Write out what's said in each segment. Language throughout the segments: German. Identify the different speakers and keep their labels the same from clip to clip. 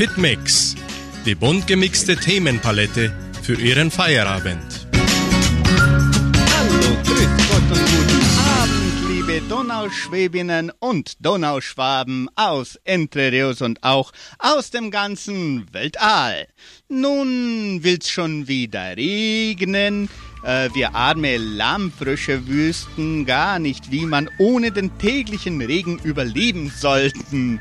Speaker 1: Hitmix, die bunt gemixte Themenpalette für Ihren Feierabend.
Speaker 2: Hallo, grüß Gott und guten Abend, liebe Donauschwäbinnen und Donauschwaben aus Entre Rios und auch aus dem ganzen Weltall. Nun will's schon wieder regnen. Äh, wir arme Lammfrösche wüssten gar nicht, wie man ohne den täglichen Regen überleben sollten.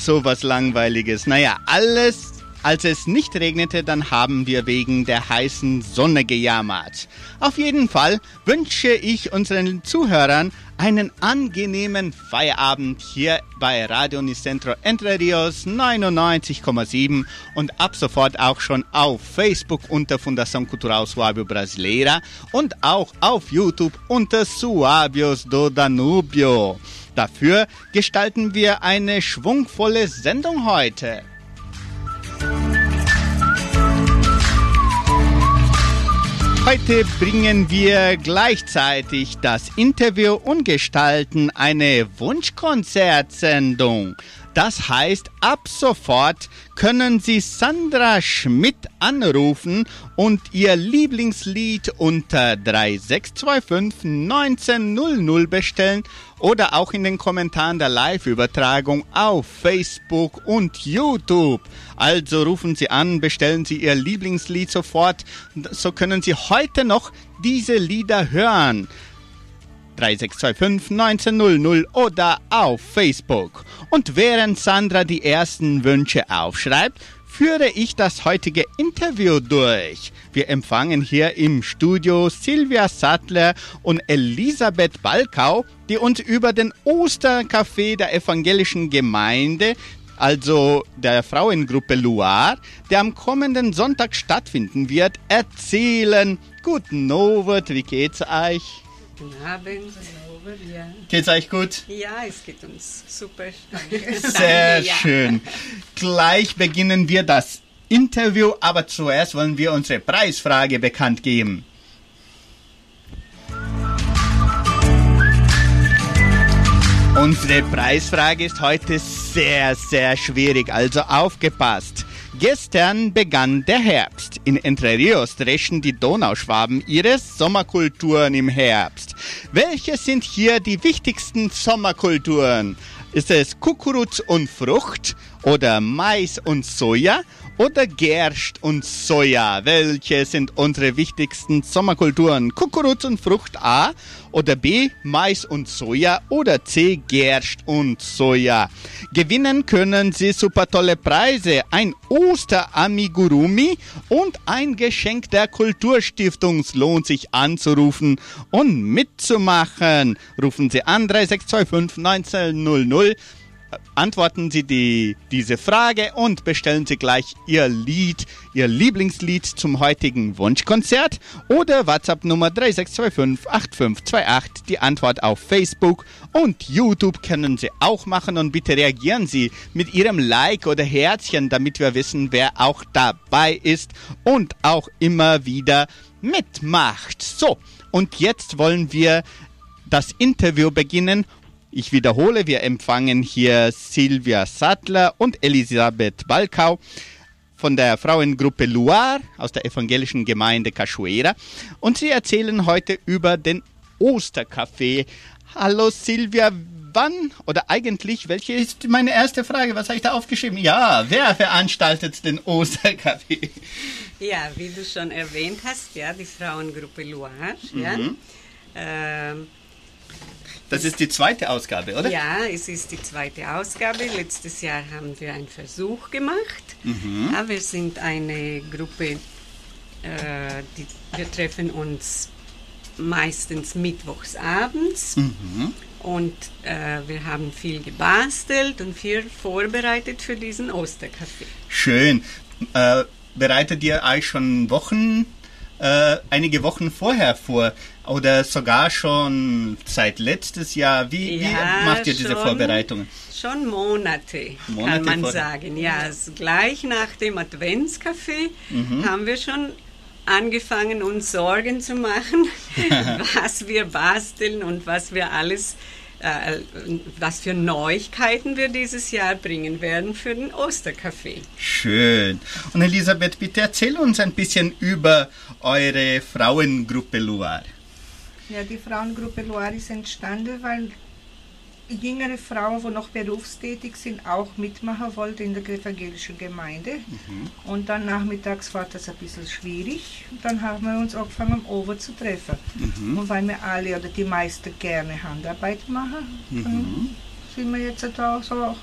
Speaker 2: So was Langweiliges. Naja, alles als es nicht regnete, dann haben wir wegen der heißen Sonne gejammert. Auf jeden Fall wünsche ich unseren Zuhörern einen angenehmen Feierabend hier bei Radio Nicentro Entre Rios 99,7 und ab sofort auch schon auf Facebook unter Fundação Cultural Suábio Brasileira und auch auf YouTube unter Suábios do Danubio. Dafür gestalten wir eine schwungvolle Sendung heute. Heute bringen wir gleichzeitig das Interview und gestalten eine Wunschkonzertsendung. Das heißt, ab sofort können Sie Sandra Schmidt anrufen und ihr Lieblingslied unter 3625 1900 bestellen oder auch in den Kommentaren der Live-Übertragung auf Facebook und YouTube. Also rufen Sie an, bestellen Sie Ihr Lieblingslied sofort, so können Sie heute noch diese Lieder hören. 3625 1900 oder auf Facebook. Und während Sandra die ersten Wünsche aufschreibt, führe ich das heutige Interview durch. Wir empfangen hier im Studio Silvia Sattler und Elisabeth Balkau, die uns über den Ostercafé der evangelischen Gemeinde also der Frauengruppe Loire, der am kommenden Sonntag stattfinden wird, erzählen. Guten Abend, wie geht's euch?
Speaker 3: Guten Abend. Ja.
Speaker 2: Geht's euch gut?
Speaker 3: ja, es geht uns super.
Speaker 2: Sehr
Speaker 3: Danke, ja.
Speaker 2: schön. Gleich beginnen wir das Interview, aber zuerst wollen wir unsere Preisfrage bekannt geben. Unsere Preisfrage ist heute sehr, sehr schwierig, also aufgepasst. Gestern begann der Herbst. In Entre Rios dreschen die Donauschwaben ihre Sommerkulturen im Herbst. Welche sind hier die wichtigsten Sommerkulturen? Ist es Kukuruz und Frucht oder Mais und Soja oder Gerst und Soja? Welche sind unsere wichtigsten Sommerkulturen? Kukuruz und Frucht A oder B Mais und Soja oder C Gerst und Soja? Gewinnen können Sie super tolle Preise, ein Osteramigurumi und ein Geschenk der Kulturstiftung. Es lohnt sich anzurufen und mitzumachen. Rufen Sie an 3625 1900 antworten Sie die, diese Frage und bestellen Sie gleich Ihr Lied, Ihr Lieblingslied zum heutigen Wunschkonzert oder WhatsApp Nummer 3625 8528. Die Antwort auf Facebook und YouTube können Sie auch machen und bitte reagieren Sie mit Ihrem Like oder Herzchen, damit wir wissen, wer auch dabei ist und auch immer wieder mitmacht. So, und jetzt wollen wir das Interview beginnen ich wiederhole, wir empfangen hier Silvia Sattler und Elisabeth Balkau von der Frauengruppe Loire aus der evangelischen Gemeinde Cachoeira und sie erzählen heute über den Osterkaffee. Hallo Silvia, wann oder eigentlich, welche ist meine erste Frage? Was habe ich da aufgeschrieben? Ja, wer veranstaltet den Osterkaffee?
Speaker 3: Ja, wie du schon erwähnt hast, ja, die Frauengruppe Loire.
Speaker 2: Mhm.
Speaker 3: Ja. Ähm,
Speaker 2: Das ist die zweite Ausgabe, oder?
Speaker 3: ja, es ist die zweite Ausgabe. Letztes Jahr haben wir einen Versuch gemacht.
Speaker 2: Mhm.
Speaker 3: Ja, wir sind eine Gruppe, äh, die, wir treffen uns meistens mittwochs abends.
Speaker 2: Mhm.
Speaker 3: Und äh, wir haben viel gebastelt und viel vorbereitet für diesen Osterkaffee.
Speaker 2: Schön. Äh, bereitet ihr euch schon Wochen, äh, einige Wochen vorher vor oder sogar schon seit letztes Jahr? Wie,
Speaker 3: Ja,
Speaker 2: wie macht ihr diese
Speaker 3: schon.
Speaker 2: Vorbereitungen?
Speaker 3: Schon Monate,
Speaker 2: Monate
Speaker 3: kann man
Speaker 2: vor-
Speaker 3: sagen. Ja, gleich nach dem Adventskaffee
Speaker 2: Mhm.
Speaker 3: haben wir schon angefangen, uns Sorgen zu machen, was wir basteln und was wir alles äh, was für Neuigkeiten wir dieses Jahr bringen werden für den Osterkaffee.
Speaker 2: Schön. Und Elisabeth, bitte erzähl uns ein bisschen über eure Frauengruppe Loire.
Speaker 4: Ja, die Frauengruppe Loire ist entstanden, weil jüngere Frauen, die noch berufstätig sind, auch mitmachen wollten in der evangelischen Gemeinde. Mhm. Und dann nachmittags war das ein bisschen schwierig. Und dann haben wir uns angefangen, Over zu treffen. Mhm. Und weil wir alle oder die meisten gerne Handarbeit machen, mhm. sind wir jetzt da so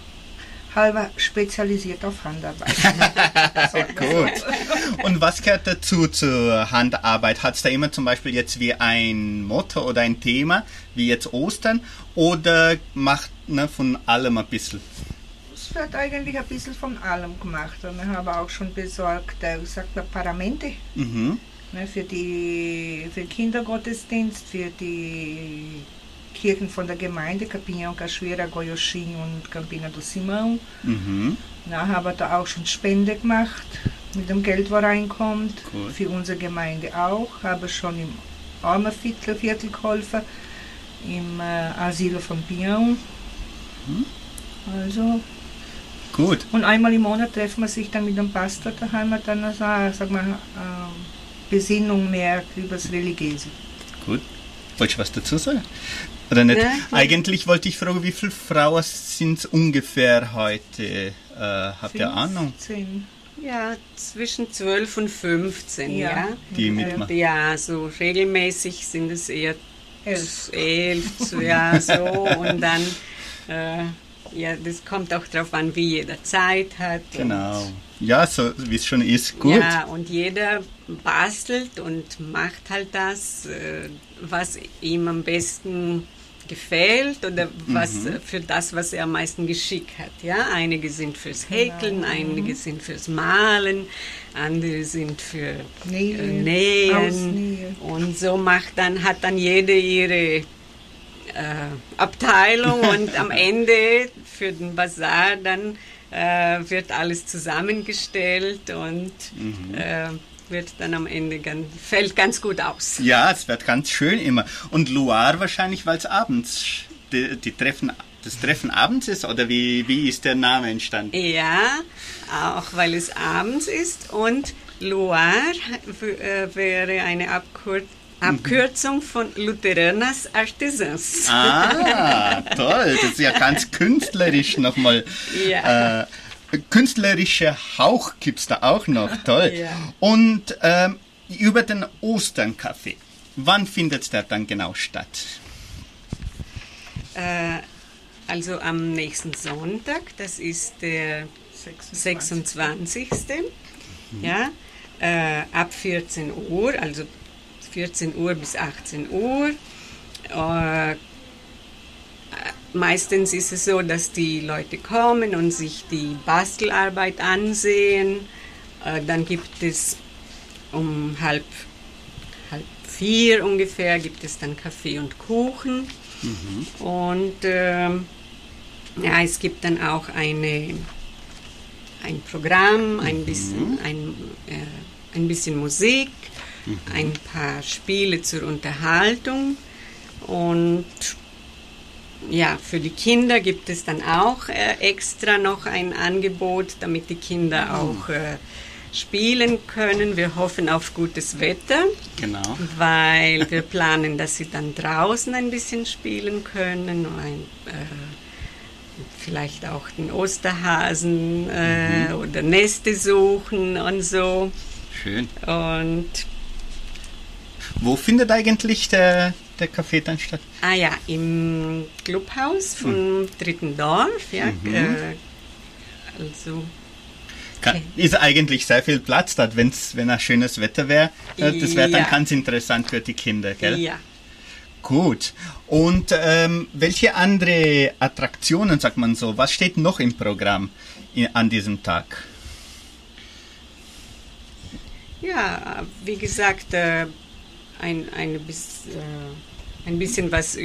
Speaker 4: halber spezialisiert auf Handarbeit.
Speaker 2: Gut. Und was gehört dazu zur Handarbeit? Hat es da immer zum Beispiel jetzt wie ein Motto oder ein Thema, wie jetzt Ostern, oder macht ne, von allem ein bisschen?
Speaker 4: Es wird eigentlich ein bisschen von allem gemacht. Und wir haben auch schon besorgt, äh, sagt man, Paramente. Mhm. Ne, für, die, für den Kindergottesdienst, für die Kirchen von der Gemeinde, Capinhão, Cachoeira, Goiochin und Campina do Simão. Mhm. Na, haben da auch schon Spende gemacht mit dem Geld, was reinkommt. Cool. Für unsere Gemeinde auch. Habe schon im Armenviertel Viertel geholfen, im äh, Asyl von Pinhão. Mhm. Also.
Speaker 2: Gut.
Speaker 4: Und einmal im Monat treffen wir sich dann mit dem Pastor daheim und dann also, sag mal, äh, Besinnung mehr über das Religiöse.
Speaker 2: Gut. Wolltest du was dazu sagen? Oder nicht? Ja, Eigentlich wollte ich fragen, wie viele Frauen sind es ungefähr heute? Äh, habt ihr Ahnung?
Speaker 3: Ja, zwischen 12 und 15, ja. ja.
Speaker 2: Die mitmachen?
Speaker 3: Ja, so regelmäßig sind es eher 11, 11 ja, so. Und dann, äh, ja, das kommt auch darauf an, wie jeder Zeit hat.
Speaker 2: Genau. Ja, so wie es schon ist, gut.
Speaker 3: Ja, und jeder bastelt und macht halt das, äh, was ihm am besten gefällt oder was mhm. für das, was er am meisten Geschick hat. Ja, einige sind fürs Häkeln, genau. einige sind fürs Malen, andere sind für Nähen, äh, Nähen. und so macht dann hat dann jede ihre äh, Abteilung und am Ende für den Bazar dann äh, wird alles zusammengestellt und mhm. äh, wird dann am Ende ganz, fällt ganz gut aus.
Speaker 2: Ja, es wird ganz schön immer. Und Loire wahrscheinlich, weil es abends, die, die, Treffen, das Treffen abends ist, oder wie, wie ist der Name entstanden?
Speaker 3: Ja, auch weil es abends ist und Loire äh, wäre eine Abkürzung Abkürzung von Lutheranas Artisans.
Speaker 2: Ah, toll. Das ist ja ganz künstlerisch nochmal. Ja. Äh, künstlerischer Hauch gibt es da auch noch, toll. Ja. Und ähm, über den Osternkaffee, wann findet der dann genau statt?
Speaker 3: Äh, also am nächsten Sonntag, das ist der 26. 26. Mhm. Ja, äh, ab 14 Uhr, also 14 Uhr bis 18 Uhr. Äh, meistens ist es so, dass die Leute kommen und sich die Bastelarbeit ansehen. Äh, dann gibt es um halb, halb vier ungefähr gibt es dann Kaffee und Kuchen. Mhm. Und äh, ja, es gibt dann auch eine, ein Programm, ein bisschen, mhm. ein, äh, ein bisschen Musik, mhm. ein paar Spiele zur Unterhaltung und ja, für die Kinder gibt es dann auch äh, extra noch ein Angebot, damit die Kinder mhm. auch äh, spielen können. Wir hoffen auf gutes Wetter,
Speaker 2: genau.
Speaker 3: weil wir planen, dass sie dann draußen ein bisschen spielen können. Ein, äh, vielleicht auch den Osterhasen äh, mhm. oder Neste suchen und so.
Speaker 2: Schön.
Speaker 3: Und
Speaker 2: wo findet eigentlich der, der Kaffee dann statt?
Speaker 3: Ah ja, im Clubhaus vom mhm. dritten Dorf, ja. Mhm. Äh, also.
Speaker 2: Kann, ist eigentlich sehr viel Platz dort, wenn's, wenn ein schönes Wetter wäre. Äh, das wäre dann ja. ganz interessant für die Kinder, gell?
Speaker 3: Ja.
Speaker 2: Gut. Und ähm, welche andere Attraktionen, sagt man so, was steht noch im Programm in, an diesem Tag?
Speaker 3: Ja, wie gesagt, äh, ein, ein, bis, äh, ein bisschen was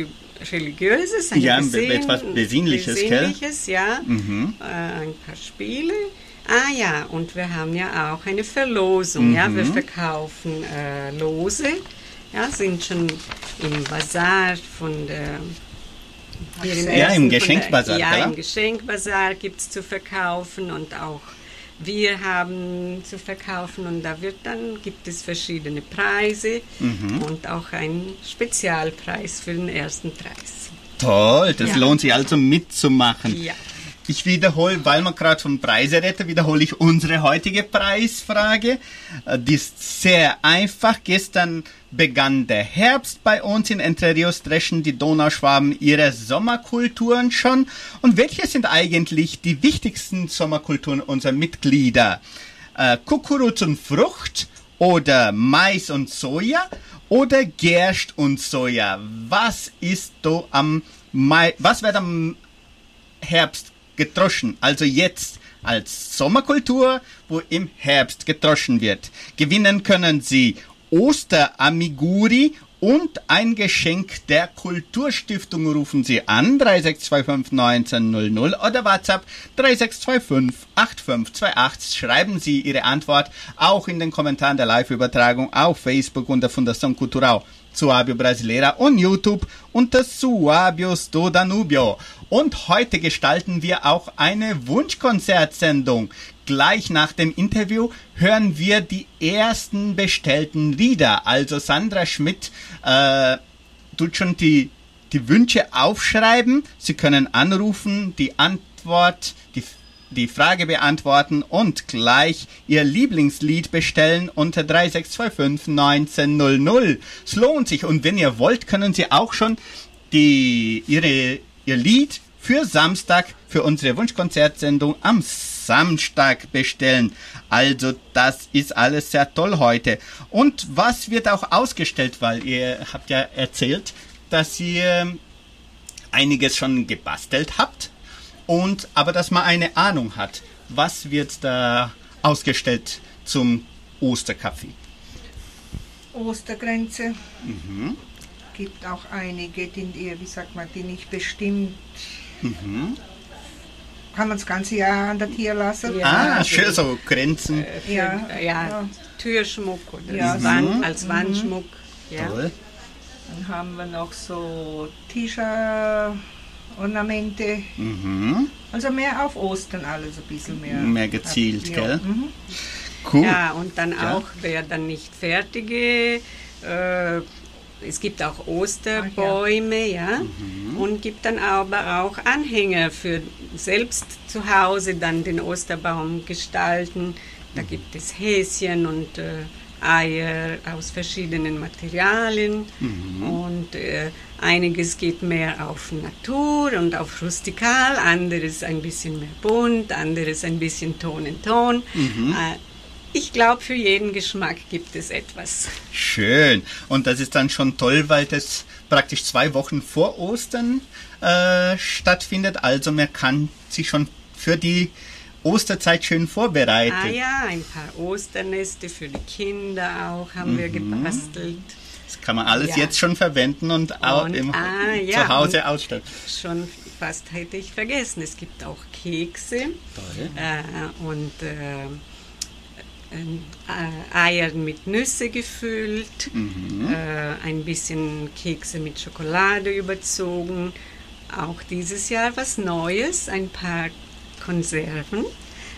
Speaker 3: Religiöses, ein
Speaker 2: ja, bisschen, etwas Besinnliches,
Speaker 3: Besinnliches ja, mhm. äh, ein paar Spiele. Ah ja, und wir haben ja auch eine Verlosung, mhm. ja, wir mhm. verkaufen äh, Lose, ja, sind schon im Bazar von der im
Speaker 2: Ja, im
Speaker 3: der-
Speaker 2: Geschenkbazar,
Speaker 3: Ja,
Speaker 2: gell?
Speaker 3: im Geschenkbazar gibt es zu verkaufen und auch wir haben zu verkaufen und da wird dann gibt es verschiedene Preise
Speaker 2: Mhm.
Speaker 3: und auch einen Spezialpreis für den ersten Preis.
Speaker 2: Toll, das
Speaker 3: Ja.
Speaker 2: lohnt sich also mitzumachen.
Speaker 3: Ja.
Speaker 2: Ich wiederhole, weil man gerade von Preise redet, wiederhole ich unsere heutige Preisfrage. Äh, Die ist sehr einfach. Gestern begann der Herbst bei uns in Entre Rios, dreschen die Donauschwaben ihre Sommerkulturen schon. Und welche sind eigentlich die wichtigsten Sommerkulturen unserer Mitglieder? Äh, Kukuruz und Frucht oder Mais und Soja oder Gerst und Soja? Was ist da am Mai, was wird am Herbst getroschen, also jetzt als Sommerkultur, wo im Herbst getroschen wird. Gewinnen können Sie Osteramiguri und ein Geschenk der Kulturstiftung rufen Sie an 3625 1900 oder WhatsApp 3625 8528. Schreiben Sie Ihre Antwort auch in den Kommentaren der Live-Übertragung auf Facebook unter Fundação Cultural Suábio Brasileira und YouTube unter Suábios do Danubio. Und heute gestalten wir auch eine Wunschkonzertsendung. Gleich nach dem Interview hören wir die ersten bestellten Lieder. Also Sandra Schmidt äh, tut schon die, die Wünsche aufschreiben. Sie können anrufen, die Antwort, die die Frage beantworten und gleich Ihr Lieblingslied bestellen unter 3625 1900. Es lohnt sich und wenn ihr wollt, können Sie auch schon die, ihre, Ihr Lied für Samstag für unsere Wunschkonzertsendung am Samstag bestellen. Also das ist alles sehr toll heute. Und was wird auch ausgestellt, weil ihr habt ja erzählt, dass ihr einiges schon gebastelt habt und aber dass man eine Ahnung hat, was wird da ausgestellt zum Osterkaffee.
Speaker 4: Ostergrenze. Gibt auch einige, die, wie sagt man, die nicht bestimmt. Kann man das ganze Jahr an der Tier lassen?
Speaker 3: Ja.
Speaker 2: ah,
Speaker 3: also-
Speaker 2: schön so Grenzen.
Speaker 3: Für,
Speaker 4: Ja,
Speaker 3: ja,
Speaker 4: ja.
Speaker 3: Türschmuck oder
Speaker 4: Ja,
Speaker 3: als,
Speaker 4: so.
Speaker 3: Wand, als Wandschmuck. Ja.
Speaker 2: Toll.
Speaker 4: Dann haben wir noch so T-Shirt-Ornamente.
Speaker 2: Mhm.
Speaker 4: Also mehr auf Ostern alles ein bisschen mehr.
Speaker 2: Mehr gezielt,
Speaker 4: Ja.
Speaker 2: gell?
Speaker 4: Mhm.
Speaker 2: Cool.
Speaker 3: Ja, und dann
Speaker 2: Ja.
Speaker 3: auch, wer dann nicht fertige, äh, es gibt auch Osterbäume, ja,
Speaker 2: Mhm.
Speaker 3: und gibt dann aber auch Anhänger für selbst zu Hause dann den Osterbaum gestalten. Da gibt es Häschen und äh, Eier aus verschiedenen Materialien und äh, einiges geht mehr auf Natur und auf rustikal, anderes ein bisschen mehr bunt, anderes ein bisschen Ton in Ton. Äh, ich glaube, für jeden Geschmack gibt es etwas.
Speaker 2: Schön. Und das ist dann schon toll, weil das praktisch zwei Wochen vor Ostern äh, stattfindet. Also man kann sich schon für die Osterzeit schön vorbereiten.
Speaker 3: Ah ja, ein paar Osterneste für die Kinder auch haben wir gebastelt.
Speaker 2: Das kann man alles
Speaker 3: Ja.
Speaker 2: jetzt schon verwenden und, auch
Speaker 3: Und-
Speaker 2: im,
Speaker 3: ah, ja,
Speaker 2: zu Hause ausstellen.
Speaker 3: Schon fast hätte ich vergessen. Es gibt auch Kekse
Speaker 2: Toll.
Speaker 3: äh, und äh, Eier mit Nüsse gefüllt, äh, ein bisschen Kekse mit Schokolade überzogen. Auch dieses Jahr was Neues, ein paar Konserven,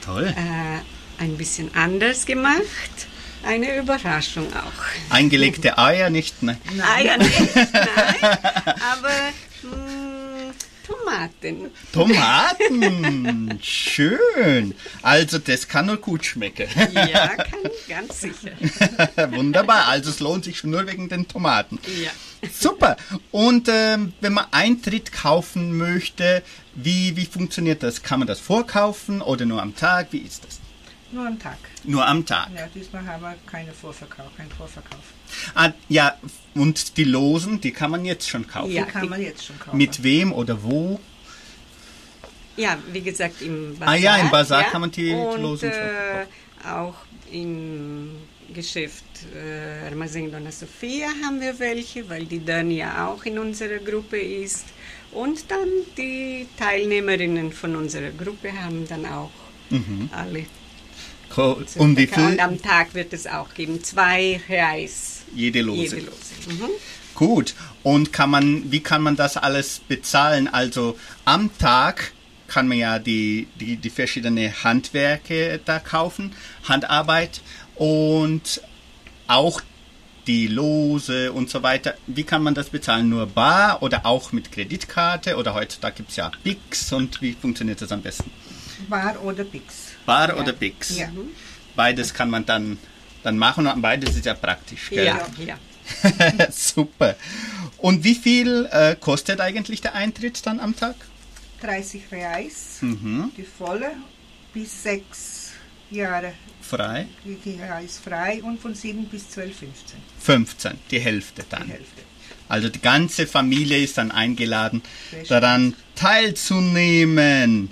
Speaker 2: Toll.
Speaker 3: äh, ein bisschen anders gemacht. Eine Überraschung auch.
Speaker 2: Eingelegte Eier nicht, ne?
Speaker 3: Eier nicht, nein, aber Tomaten.
Speaker 2: Tomaten. Schön. Also das kann nur gut schmecken.
Speaker 3: Ja, kann ganz sicher.
Speaker 2: Wunderbar. Also es lohnt sich schon nur wegen den Tomaten.
Speaker 3: Ja.
Speaker 2: Super. Und ähm, wenn man Eintritt kaufen möchte, wie, wie funktioniert das? Kann man das vorkaufen oder nur am Tag? Wie ist das?
Speaker 4: Nur am Tag.
Speaker 2: Nur am Tag.
Speaker 4: Ja, diesmal haben wir keine Vorverkauf, keinen Vorverkauf.
Speaker 2: Ah, ja, und die Losen, die kann man jetzt schon kaufen.
Speaker 3: Ja,
Speaker 4: Die kann man jetzt schon kaufen.
Speaker 2: Mit wem oder wo?
Speaker 3: Ja, wie gesagt, im Bazar.
Speaker 2: Ah ja, im Bazar
Speaker 3: ja.
Speaker 2: kann man die
Speaker 3: Und
Speaker 2: Losen
Speaker 3: äh, auch im Geschäft äh, Armazém Dona Sofia haben wir welche, weil die dann ja auch in unserer Gruppe ist. Und dann die Teilnehmerinnen von unserer Gruppe haben dann auch
Speaker 2: Mhm.
Speaker 3: alle.
Speaker 2: Um wie viel?
Speaker 3: Und am Tag wird es auch geben, zwei Reais
Speaker 2: Jede Lose.
Speaker 3: jede Lose. Mhm.
Speaker 2: Gut. Und kann man, wie kann man das alles bezahlen? Also am Tag kann man ja die, die, die verschiedenen Handwerke da kaufen, Handarbeit und auch die Lose und so weiter. Wie kann man das bezahlen? Nur bar oder auch mit Kreditkarte? Oder heutzutage gibt es ja Bix und wie funktioniert das am besten?
Speaker 4: Bar oder Pix.
Speaker 2: Bar
Speaker 4: Ja.
Speaker 2: oder Bix?
Speaker 4: Ja.
Speaker 2: Beides kann man dann, dann machen und beides ist ja praktisch. Gell?
Speaker 3: Ja, ja.
Speaker 2: Super. Und wie viel äh, kostet eigentlich der Eintritt dann am Tag?
Speaker 4: 30 Reais,
Speaker 2: Mhm.
Speaker 4: die volle, bis sechs Jahre
Speaker 2: Frei?
Speaker 4: die die Reis frei und von 7 bis 12, 15,
Speaker 2: 15, die Hälfte
Speaker 4: die
Speaker 2: dann.
Speaker 4: Hälfte.
Speaker 2: Also die ganze Familie ist dann eingeladen, daran teilzunehmen.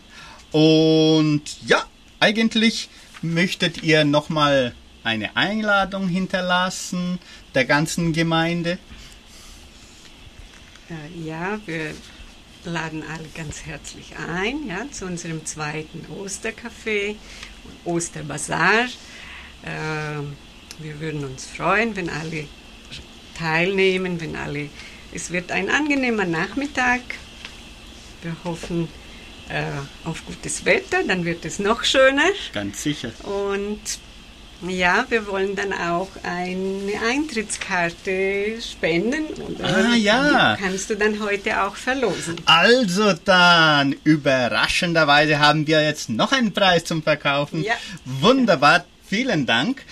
Speaker 2: Und ja, eigentlich möchtet ihr nochmal eine Einladung hinterlassen der ganzen Gemeinde.
Speaker 3: Äh, Ja, wir laden alle ganz herzlich ein ja, zu unserem zweiten Ostercafé und Osterbazar. Äh, wir würden uns freuen, wenn alle teilnehmen, wenn alle. Es wird ein angenehmer Nachmittag. Wir hoffen äh, auf gutes Wetter, dann wird es noch schöner.
Speaker 2: Ganz sicher.
Speaker 3: Und ja, wir wollen dann auch eine Eintrittskarte spenden. Und,
Speaker 2: Ah, ja.
Speaker 3: die Kannst du dann heute auch verlosen.
Speaker 2: Also dann, überraschenderweise haben wir jetzt noch einen Preis zum Verkaufen.
Speaker 3: Ja.
Speaker 2: Wunderbar, vielen Dank.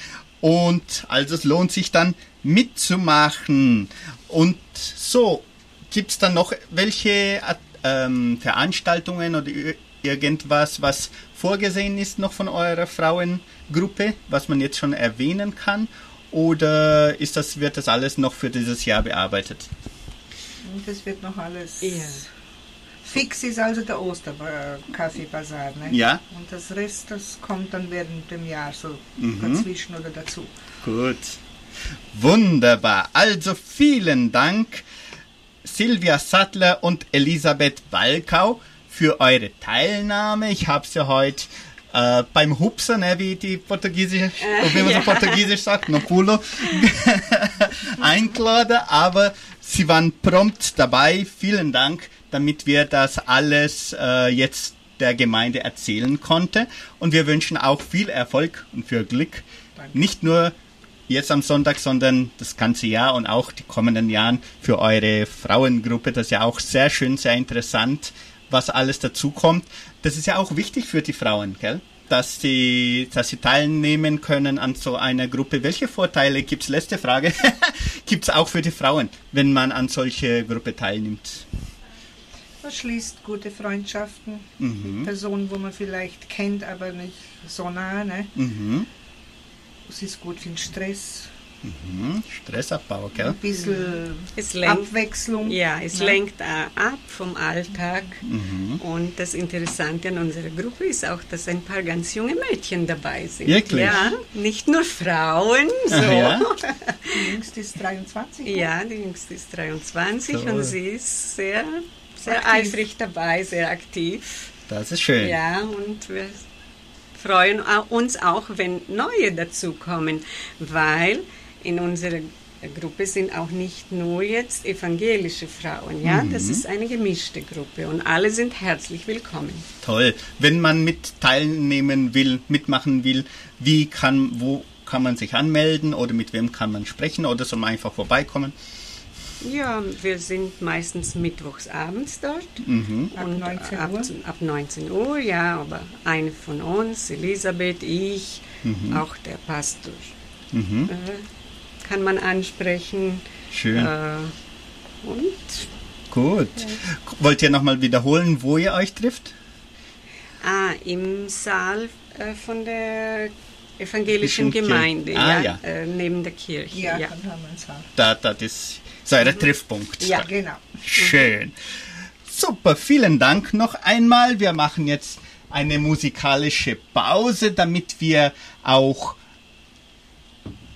Speaker 2: Und also es lohnt sich dann mitzumachen. Und so, gibt es dann noch welche ähm, Veranstaltungen oder ir- irgendwas, was vorgesehen ist noch von eurer Frauengruppe, was man jetzt schon erwähnen kann? Oder ist das, wird das alles noch für dieses Jahr bearbeitet?
Speaker 4: Und das wird noch alles.
Speaker 3: Ja.
Speaker 4: Fix ist also der Osterkaffeebazar. Ne?
Speaker 2: Ja.
Speaker 4: Und das Rest, das kommt dann während dem Jahr so
Speaker 2: Mhm.
Speaker 4: dazwischen oder dazu.
Speaker 2: Gut. Wunderbar. Also vielen Dank, Silvia Sattler und Elisabeth Balkau, für eure Teilnahme. Ich habe sie heute äh, beim Hupser, ne, wie die Portugiesisch, wie man so Portugiesisch sagt, no pulo, eingeladen, aber sie waren prompt dabei. Vielen Dank, damit wir das alles äh, jetzt der Gemeinde erzählen konnte. Und wir wünschen auch viel Erfolg und viel Glück.
Speaker 4: Danke.
Speaker 2: Nicht nur jetzt am Sonntag, sondern das ganze Jahr und auch die kommenden Jahren für eure Frauengruppe. Das ist ja auch sehr schön, sehr interessant, was alles dazu kommt. Das ist ja auch wichtig für die Frauen, gell? Dass sie, dass sie teilnehmen können an so einer Gruppe. Welche Vorteile gibt's? Letzte Frage. gibt's auch für die Frauen, wenn man an solche Gruppe teilnimmt?
Speaker 4: Man schließt gute Freundschaften
Speaker 2: Mhm.
Speaker 4: Personen, wo man vielleicht kennt, aber nicht so nah. Ne?
Speaker 2: Mhm.
Speaker 4: Es ist gut für den Stress,
Speaker 2: Mhm. Stressabbau, gell?
Speaker 4: ein bisschen
Speaker 3: Es lenkt,
Speaker 4: Abwechslung.
Speaker 3: ja, es
Speaker 4: ne?
Speaker 3: lenkt ab vom Alltag.
Speaker 2: Mhm.
Speaker 3: Und das Interessante an unserer Gruppe ist auch, dass ein paar ganz junge Mädchen dabei sind.
Speaker 2: Wirklich?
Speaker 3: Ja, nicht nur Frauen. So.
Speaker 2: Ach ja?
Speaker 4: Die jüngste ist 23. ne?
Speaker 3: Ja, die jüngste ist 23
Speaker 2: Toll.
Speaker 3: und sie ist sehr, sehr
Speaker 4: Aktiv.
Speaker 3: eifrig dabei, sehr aktiv.
Speaker 2: Das ist schön.
Speaker 3: Ja, und wir freuen uns auch, wenn neue dazukommen, weil in unserer Gruppe sind auch nicht nur jetzt evangelische Frauen, ja, das ist eine gemischte Gruppe und alle sind herzlich willkommen.
Speaker 2: Toll. Wenn man mit teilnehmen will, mitmachen will, wie kann, wo kann man sich anmelden oder mit wem kann man sprechen oder soll man einfach vorbeikommen?
Speaker 3: Ja, wir sind meistens mittwochs abends dort.
Speaker 2: Mhm.
Speaker 4: Ab
Speaker 3: Und
Speaker 4: 19
Speaker 3: ab,
Speaker 4: Uhr?
Speaker 3: ab 19 Uhr, ja, aber eine von uns, Elisabeth, ich, auch der Pastor,
Speaker 2: Mhm.
Speaker 3: äh, kann man ansprechen.
Speaker 2: Schön.
Speaker 3: Äh, und
Speaker 2: Gut. Wollt ihr nochmal wiederholen, wo ihr euch trifft?
Speaker 3: ah, im Saal äh, von der evangelischen. Gemeinde,
Speaker 2: Ah,
Speaker 3: ja,
Speaker 2: ja.
Speaker 3: Äh, neben der Kirche.
Speaker 4: Ja,
Speaker 3: Ja.
Speaker 2: Da, da ist so euer Treffpunkt.
Speaker 3: Ja.
Speaker 4: Genau.
Speaker 2: Schön. Super, vielen Dank noch einmal. Wir machen jetzt eine musikalische Pause, damit wir auch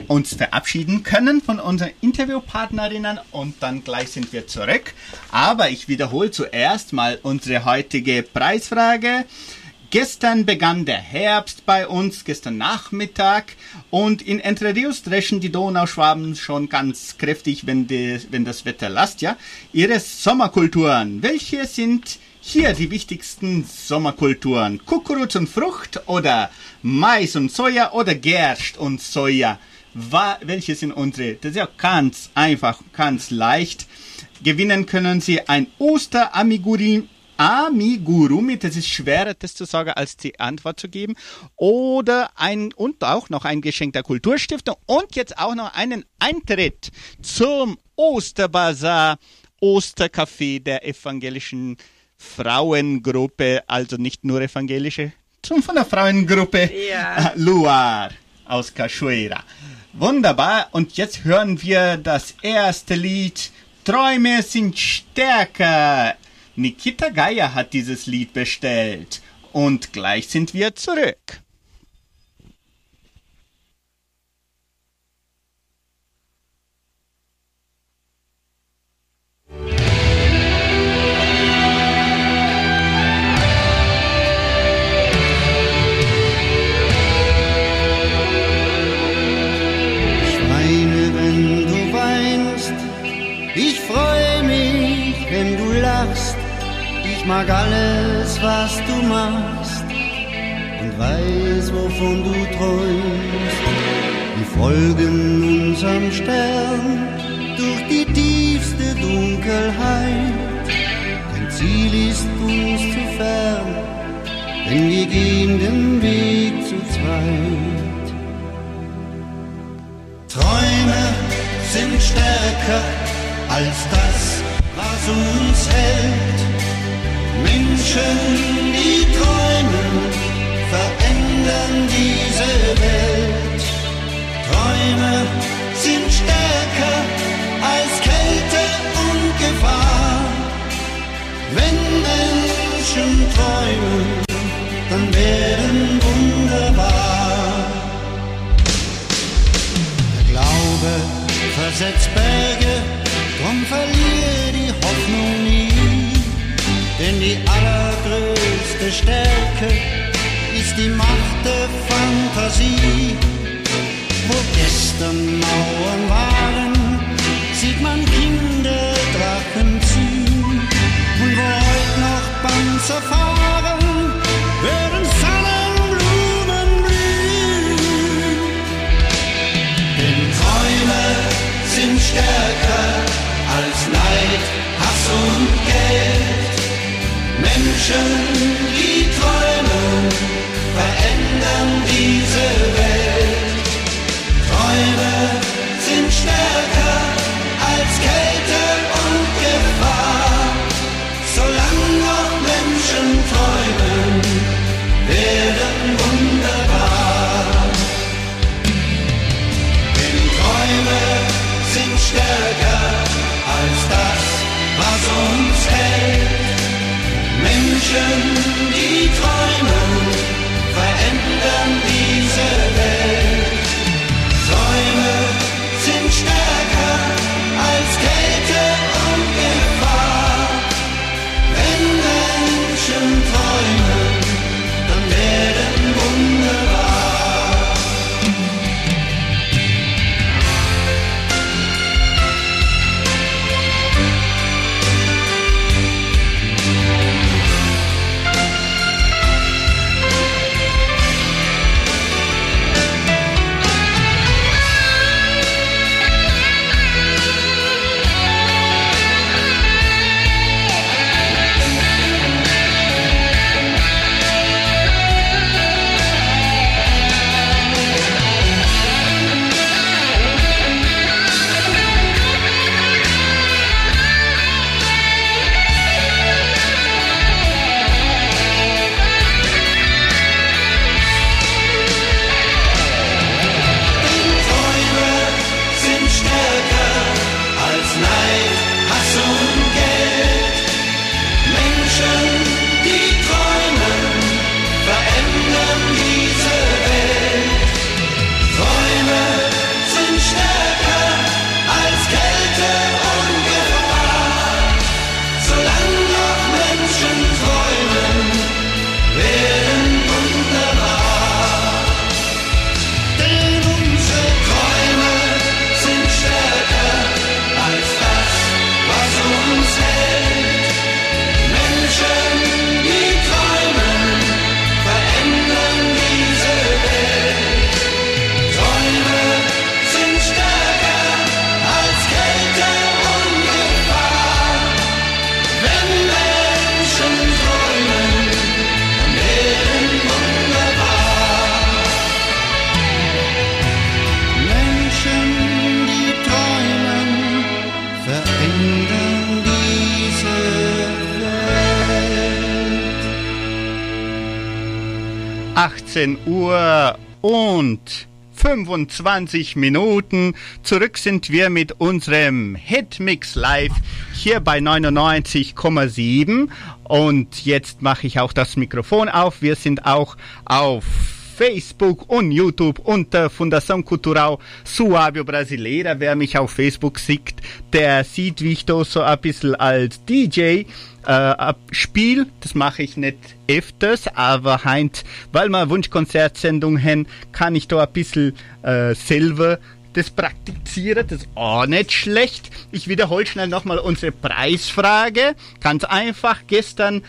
Speaker 2: uns verabschieden können von unseren Interviewpartnerinnen und dann gleich sind wir zurück. Aber ich wiederhole zuerst mal unsere heutige Preisfrage. Gestern begann der Herbst bei uns, gestern Nachmittag. Und in Entre Rios dreschen die Donauschwaben schon ganz kräftig, wenn, die, wenn das Wetter lasst, ja. Ihre Sommerkulturen. Welche sind hier die wichtigsten Sommerkulturen? Kukuruz und Frucht oder Mais und Soja oder Gerst und Soja? welche sind unsere? Das ist ja ganz einfach, ganz leicht. Gewinnen können Sie ein Oster-Amiguri Amigurumi, das ist schwerer, das zu sagen, als die Antwort zu geben. Oder ein, und auch noch ein Geschenk der Kulturstiftung und jetzt auch noch einen Eintritt zum Osterbazar, Ostercafé der evangelischen Frauengruppe, also nicht nur evangelische, zum von der Frauengruppe ja. Luar aus Cachoeira. Wunderbar, und jetzt hören wir das erste Lied. Träume sind stärker. Nikita Geier hat dieses Lied bestellt. Und gleich sind wir zurück.
Speaker 5: Ich mag alles, was du machst und weiß, wovon du träumst. Wir folgen unserem Stern durch die tiefste Dunkelheit. Dein Ziel ist uns zu fern, denn wir gehen den Weg zu zweit. Träume sind stärker als das, was uns hält Menschen, die träumen, verändern diese Welt. Träume sind stärker als Kälte und Gefahr. Wenn Menschen träumen, dann werden wunderbar. Der Glaube versetzt Berge, drum verliere die. Denn die allergrößte Stärke ist die Macht der Fantasie. Wo gestern Mauern waren, sieht man Kinder Drachen ziehen. Und wo heute noch Panzer fahren, werden Sonnenblumen blühen. Denn Träume sind stärker als Neid, Hass und Geld. Menschen, die träumen, verändern diese Welt. Träume sind stärker als Kälte 愿你快乐
Speaker 2: 18 Uhr und 25 Minuten. Zurück sind wir mit unserem Hitmix Live hier bei 99,7 und jetzt mache ich auch das Mikrofon auf. Wir sind auch auf Facebook und YouTube unter Fundação Cultural Suábio Brasileira. Wer mich auf Facebook sieht, der sieht, wie ich da so ein bisschen als DJ äh, Spiel. Das mache ich nicht öfters, aber heint, weil wir Wunschkonzertsendung haben, kann ich da ein bisschen äh, selber das praktizieren. Das ist auch nicht schlecht. Ich wiederhole schnell nochmal unsere Preisfrage. Ganz einfach. Gestern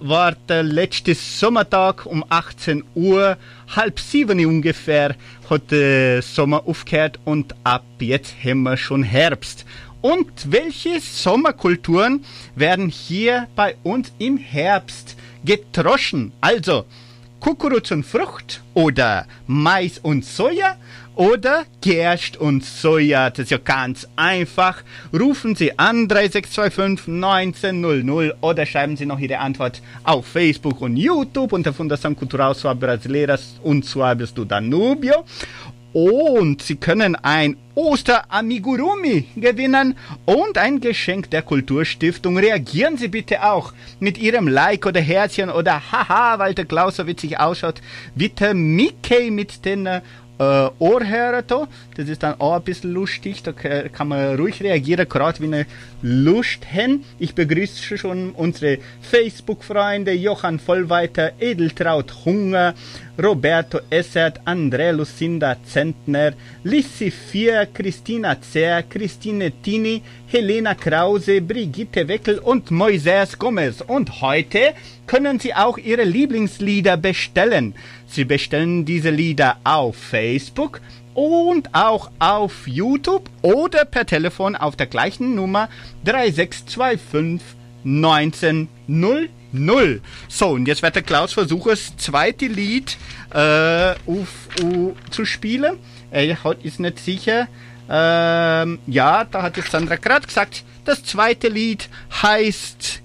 Speaker 2: war der letzte Sommertag um 18 Uhr, halb sieben ungefähr, hat der Sommer aufgehört und ab jetzt haben wir schon Herbst. Und welche Sommerkulturen werden hier bei uns im Herbst getroschen? Also Kukuruz und Frucht oder Mais und Soja oder Gerst und Soja. Das ist ja ganz einfach. Rufen Sie an 3625 1900 oder schreiben Sie noch Ihre Antwort auf Facebook und YouTube unter Fundação Cultural Suave Brasileiras und Suaves do Danubio. Und Sie können ein Osteramigurumi gewinnen und ein Geschenk der Kulturstiftung. Reagieren Sie bitte auch mit Ihrem Like oder Herzchen oder Haha, weil der Klaus so witzig ausschaut. Bitte Mickey mit den äh, Ohrhörer da. Das ist dann auch ein bisschen lustig. Da kann man ruhig reagieren, gerade wie eine Lust haben. Ich begrüße schon unsere Facebook-Freunde Johann Vollweiter, Edeltraut Hunger, Roberto Essert, André Lucinda Zentner, Lissi Vier, Christina Zer, Christine Tini, Helena Krause, Brigitte Weckel und Moises Gomez. Und heute können Sie auch Ihre Lieblingslieder bestellen. Sie bestellen diese Lieder auf Facebook und auch auf YouTube oder per Telefon auf der gleichen Nummer 3625 1900. So, und jetzt wird der Klaus versuchen, das zweite Lied äh, auf, uh, zu spielen. Er ist nicht sicher. Ähm, ja, da hat jetzt Sandra gerade gesagt, das zweite Lied heißt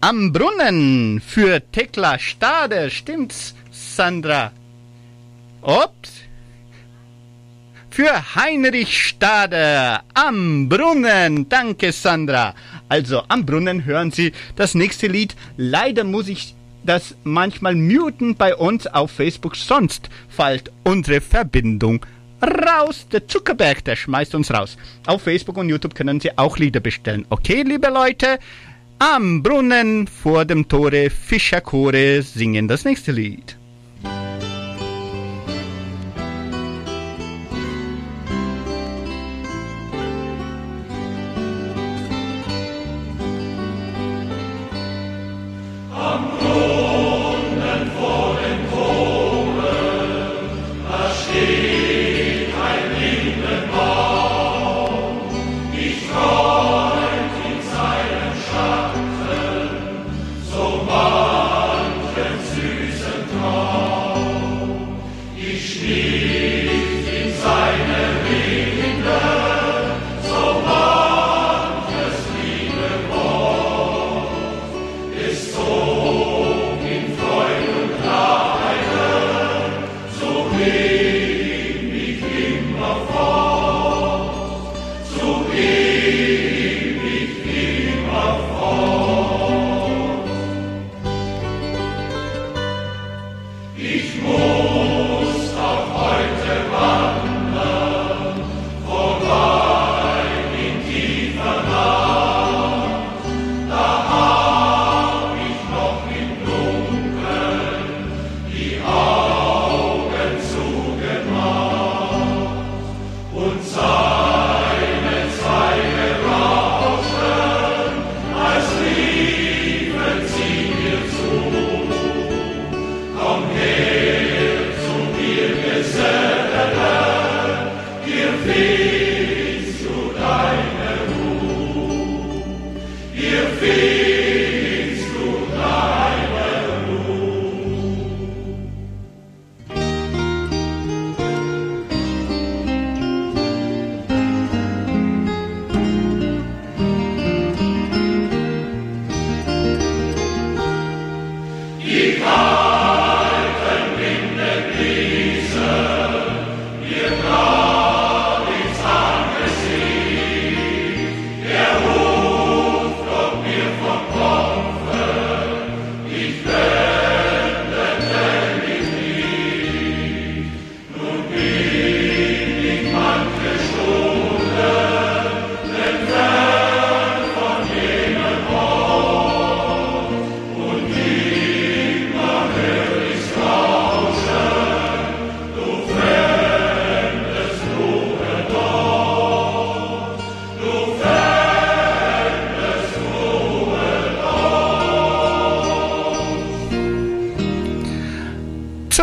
Speaker 2: Am Brunnen für Tekla Stade. Stimmt's, Sandra? Ups für Heinrich Stade am Brunnen. Danke, Sandra. Also am Brunnen hören Sie das nächste Lied. Leider muss ich das manchmal muten bei uns auf Facebook, sonst fällt unsere Verbindung raus. Der Zuckerberg, der schmeißt uns raus. Auf Facebook und YouTube können Sie auch Lieder bestellen. Okay, liebe Leute, am Brunnen vor dem Tore Fischerchore singen das nächste Lied.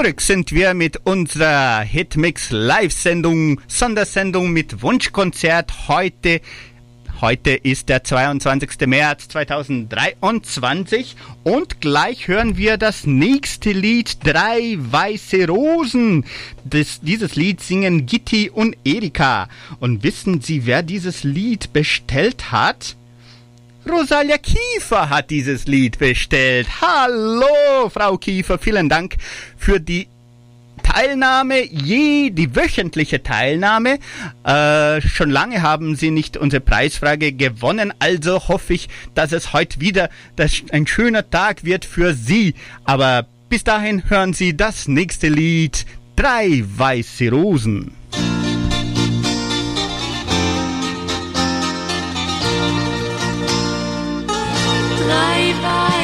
Speaker 2: Zurück sind wir mit unserer Hitmix Live-Sendung, Sondersendung mit Wunschkonzert heute. Heute ist der 22. März 2023 und gleich hören wir das nächste Lied Drei weiße Rosen. Das, dieses Lied singen Gitti und Erika. Und wissen Sie, wer dieses Lied bestellt hat? Rosalia Kiefer hat dieses Lied bestellt. Hallo, Frau Kiefer, vielen Dank für die Teilnahme, je die wöchentliche Teilnahme. Äh, schon lange haben Sie nicht unsere Preisfrage gewonnen, also hoffe ich, dass es heute wieder das, ein schöner Tag wird für Sie. Aber bis dahin hören Sie das nächste Lied, Drei weiße Rosen.
Speaker 6: Bye bye.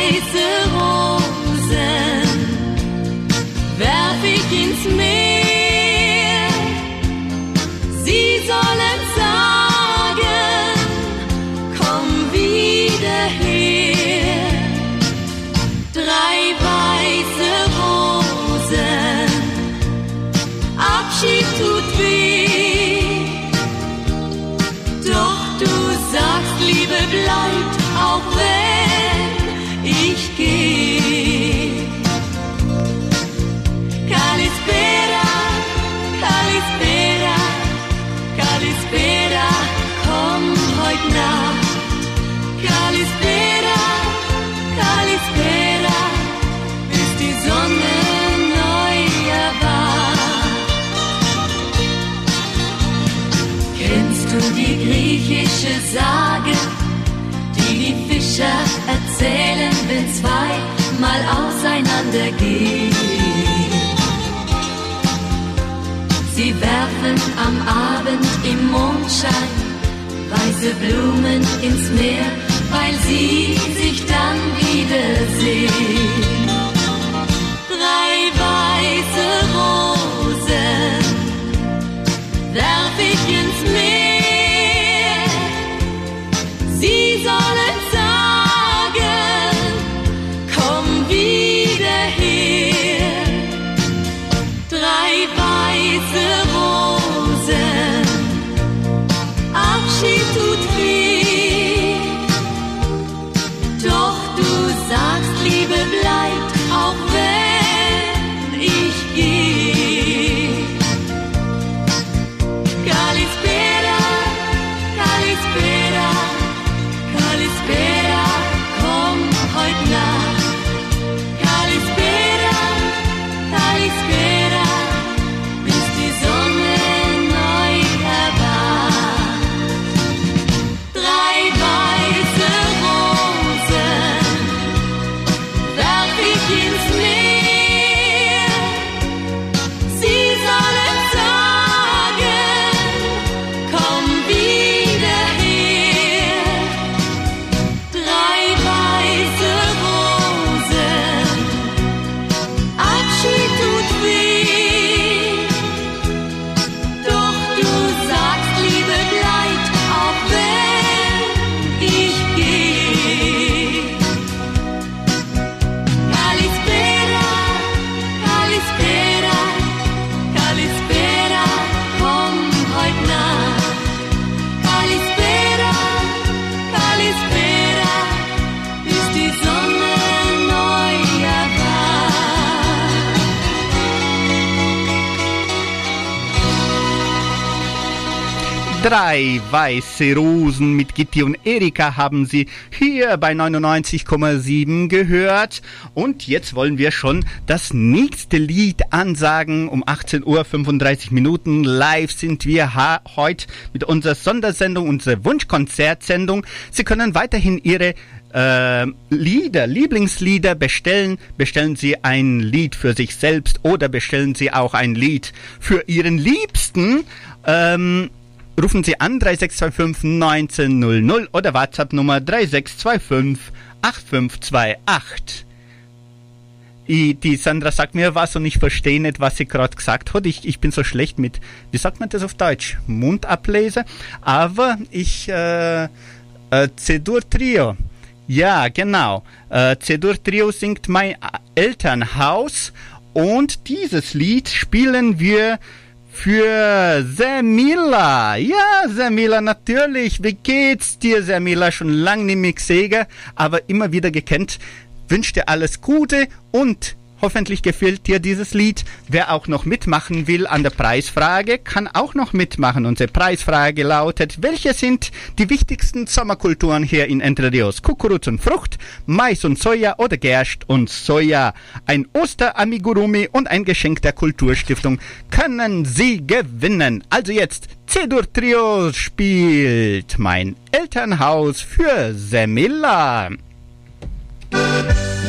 Speaker 6: Fischer erzählen, wenn zwei mal auseinandergehen. Sie werfen am Abend im Mondschein weiße Blumen ins Meer, weil sie sich dann wiedersehen. Drei weiße Rosen werf ich ins Meer.
Speaker 2: Drei weiße Rosen mit Gitti und Erika haben Sie hier bei 99,7 gehört. Und jetzt wollen wir schon das nächste Lied ansagen. Um 18 Uhr 35 Minuten live sind wir heute mit unserer Sondersendung, unserer Wunschkonzertsendung. Sie können weiterhin Ihre äh, Lieder, Lieblingslieder bestellen. Bestellen Sie ein Lied für sich selbst oder bestellen Sie auch ein Lied für Ihren Liebsten. Ähm, rufen Sie an 3625 1900 oder WhatsApp Nummer 3625 8528. Ich, die Sandra sagt mir was und ich verstehe nicht, was sie gerade gesagt hat. Ich, ich bin so schlecht mit, wie sagt man das auf Deutsch? Mundablese. Aber ich, äh, äh, C-Dur Trio. Ja, genau. Äh, C-Dur Trio singt mein Elternhaus Und dieses Lied spielen wir für Semila. Ja, Semila, natürlich. Wie geht's dir, Semila? Schon lange nicht mehr gesehen, aber immer wieder gekannt. Wünsch dir alles Gute und Hoffentlich gefällt dir dieses Lied. Wer auch noch mitmachen will an der Preisfrage, kann auch noch mitmachen. Unsere Preisfrage lautet, welche sind die wichtigsten Sommerkulturen hier in Entre Rios? Kukuruz und Frucht, Mais und Soja oder Gerst und Soja. Ein Osteramigurumi und ein Geschenk der Kulturstiftung können Sie gewinnen. Also jetzt, Cedur Trio spielt mein Elternhaus für Semilla.
Speaker 7: da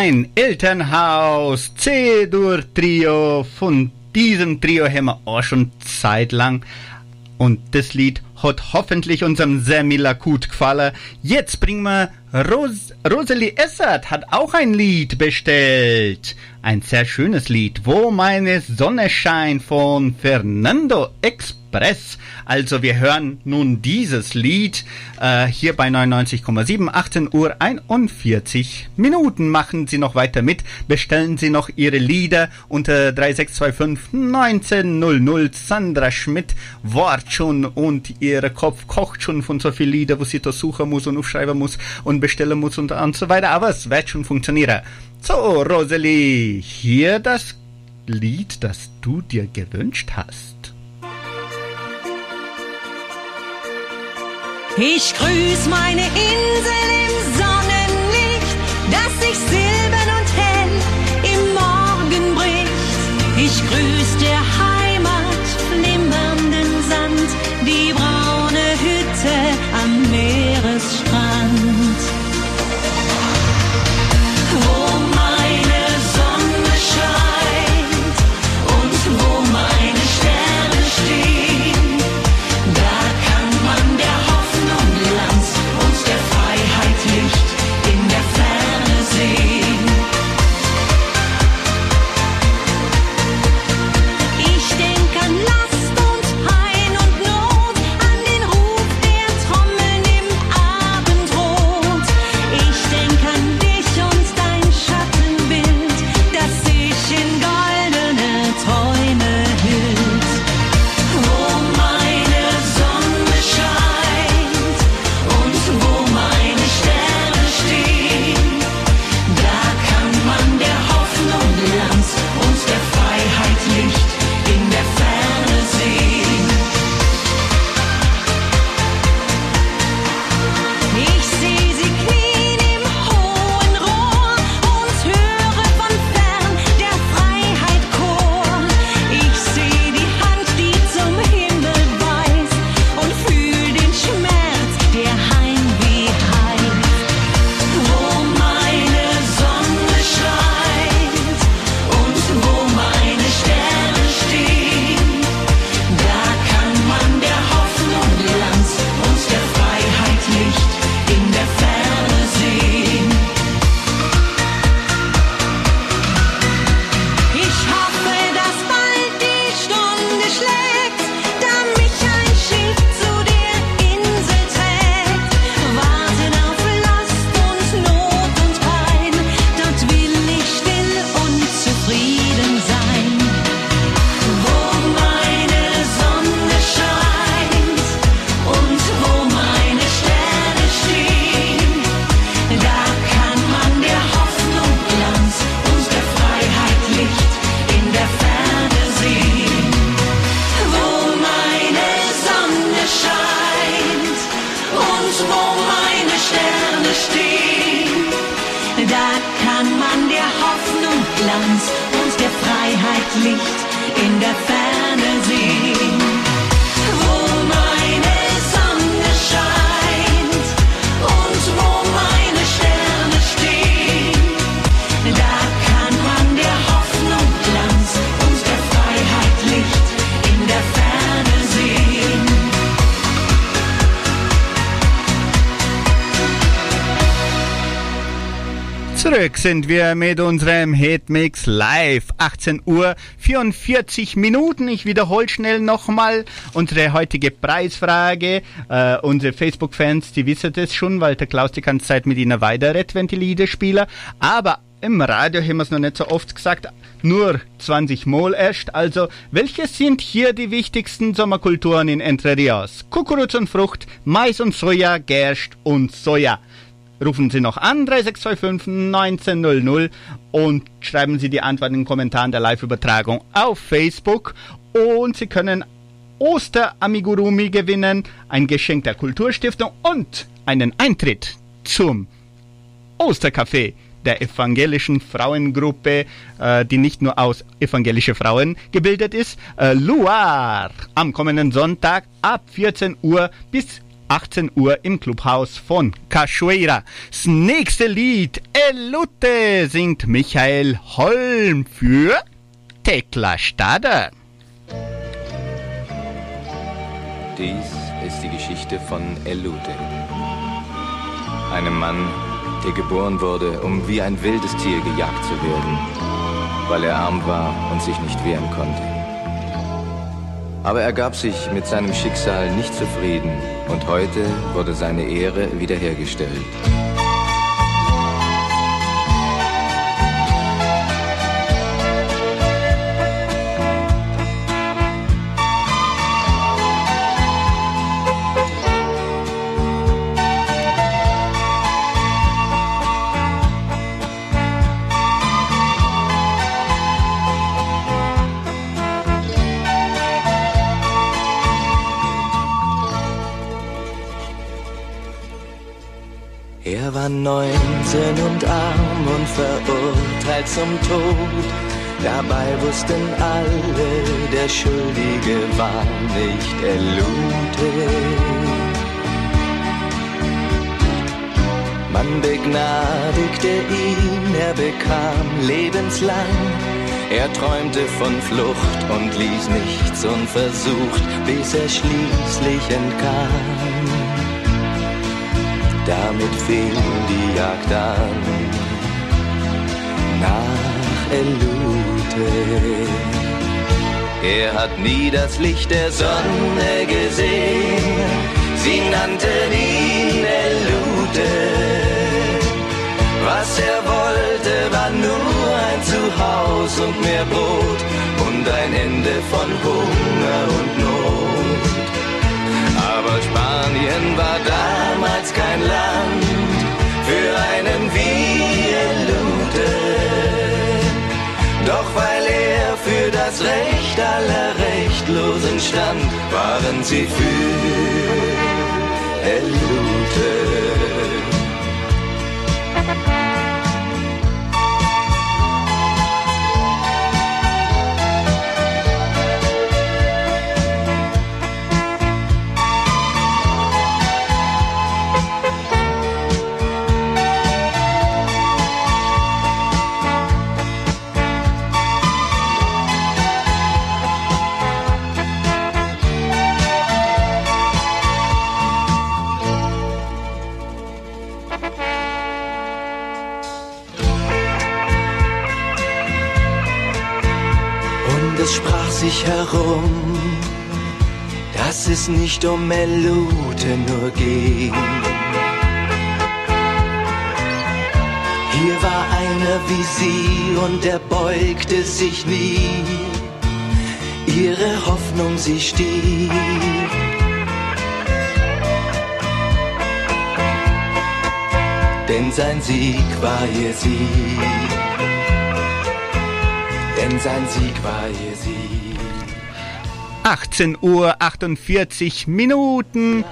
Speaker 7: Mein Elternhaus,
Speaker 2: C-Dur Trio. Von diesem Trio haben wir auch schon Zeit lang. Und das Lied hat hoffentlich unserem Semila gut gefallen. Jetzt bringen wir Ros Rosalie Essert hat auch ein Lied bestellt. Ein sehr schönes Lied. Wo meine Sonne scheint von Fernando Express. Also wir hören nun dieses Lied äh, hier bei 99,7, 18 Uhr 41 Minuten. Machen Sie noch weiter mit. Bestellen Sie noch Ihre Lieder unter 3625 1900. Sandra Schmidt wart schon und Ihr Kopf kocht schon von so viel Lieder, wo sie da suchen muss und aufschreiben muss und bestellen muss und, und so weiter. Aber es wird schon funktionieren. So, Rosalie, hier das Lied, das du dir gewünscht hast.
Speaker 6: Ich grüß meine Insel im
Speaker 8: Sonnenlicht, das sich silbern und hell im Morgen bricht. Ich
Speaker 2: grüß sind wir mit unserem Hitmix live. 18 Uhr 44 Minuten. Ich wiederhole schnell nochmal unsere heutige Preisfrage. Äh, unsere Facebook-Fans, die wissen das schon, weil der Klaus die ganze Zeit mit ihnen weiterredet, wenn die Lieder spielen. Aber im Radio haben wir es noch nicht so oft gesagt, nur 20 Mal erst. Also, welche sind hier die wichtigsten Sommerkulturen in Entre Rios? Kukuruz und Frucht, Mais und Soja, Gerst und Soja. Rufen Sie noch an, 3625 1900 und schreiben Sie die Antwort in den Kommentaren der Live-Übertragung auf Facebook. Und Sie können Osteramigurumi gewinnen, ein Geschenk der Kulturstiftung und einen Eintritt zum Ostercafé der evangelischen Frauengruppe, äh, die nicht nur aus evangelische Frauen gebildet ist, äh, Luar, am kommenden Sonntag ab 14 Uhr bis 18 Uhr im Clubhaus von Cachoeira. Das nächste Lied, Elute, singt Michael Holm für Tekla Stader.
Speaker 9: Dies ist die Geschichte von Elute. Einem Mann, der geboren wurde, um wie ein wildes Tier gejagt zu werden, weil er arm war und sich nicht wehren konnte. Aber er gab sich mit seinem Schicksal nicht zufrieden und heute wurde seine Ehre wiederhergestellt. Er war neunzehn und arm und verurteilt zum Tod. Dabei wussten alle, der Schuldige war nicht Elute. Man begnadigte ihn, er bekam lebenslang. Er träumte von Flucht und ließ nichts unversucht, bis er schließlich entkam. Damit fing die Jagd an nach Elute. Er hat nie das Licht der Sonne gesehen, sie nannten ihn Elute. Was er wollte, war nur ein Zuhause und mehr Brot und ein Ende von Hunger und Not. Spanien war damals kein Land für einen wie Elute. Doch weil er für das Recht aller Rechtlosen stand, waren sie für Elute. Sich herum, dass es nicht um Melute nur ging. Hier war einer wie sie und er beugte sich nie. Ihre Hoffnung, sie stieg. Denn sein Sieg war ihr Sieg. Denn sein Sieg war ihr Sieg.
Speaker 2: 18 Uhr 48 Minuten.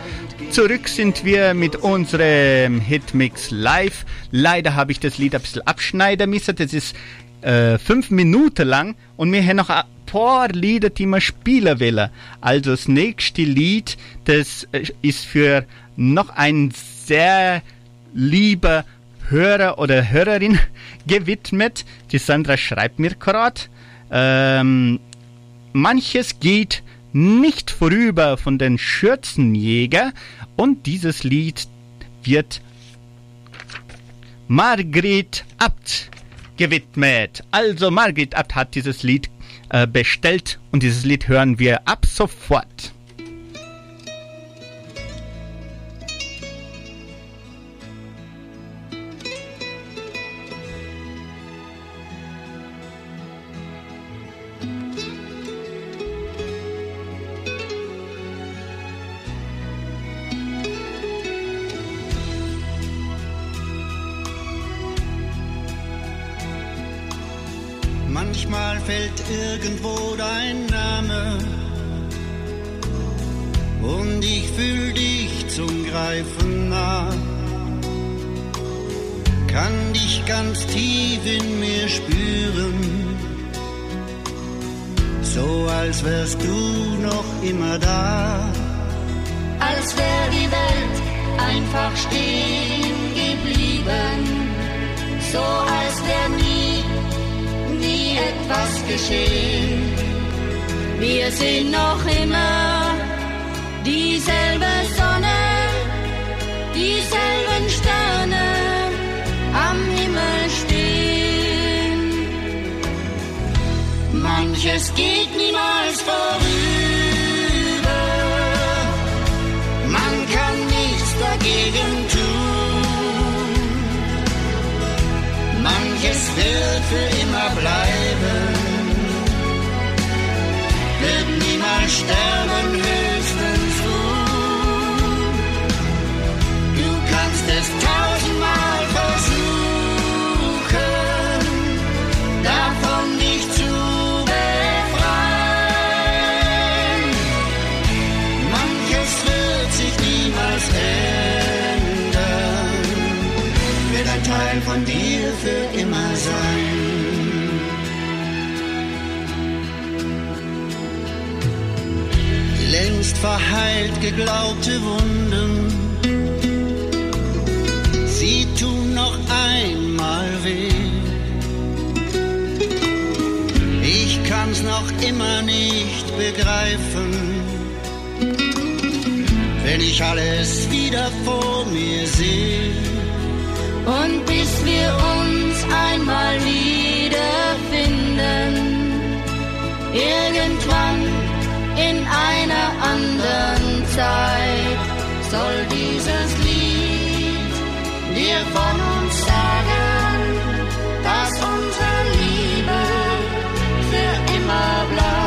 Speaker 2: Zurück sind wir mit unserem Hitmix live. Leider habe ich das Lied ein bisschen abschneiden müssen. Das ist äh, fünf Minuten lang und wir haben noch ein paar Lieder, die wir spielen wollen. Also das nächste Lied, das äh, ist für noch ein sehr lieber Hörer oder Hörerin gewidmet. Die Sandra schreibt mir gerade. Ähm, manches geht nicht vorüber von den Schürzenjäger und dieses Lied wird Margret Abt gewidmet. Also Margret Abt hat dieses Lied äh, bestellt und dieses Lied hören wir ab sofort.
Speaker 5: Irgendwo dein Name und ich fühl dich zum Greifen nah. Kann dich ganz tief in mir spüren, so als wärst du noch immer da.
Speaker 6: als wär die Welt einfach stehen geblieben, so als wär nie, nie etwas geschehen. Wir sind noch immer dieselbe Sonne, dieselben Sterne am Himmel stehen.
Speaker 5: Manches geht niemals vorüber, für immer bleiben, wird niemals sterben, Längst verheilt geglaubte Wunden, sie tun noch einmal weh. Ich kann's noch immer nicht begreifen, wenn ich alles wieder vor mir sehe.
Speaker 6: Und bis wir uns einmal wiederfinden, irgendwann in einer anderen Zeit, soll dieses Lied dir von uns sagen, dass unsere Liebe für immer bleibt.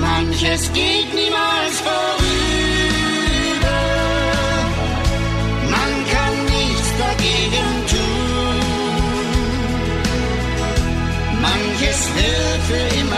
Speaker 5: Manches geht niemals vorüber, man kann nichts dagegen tun. Manches wird für immer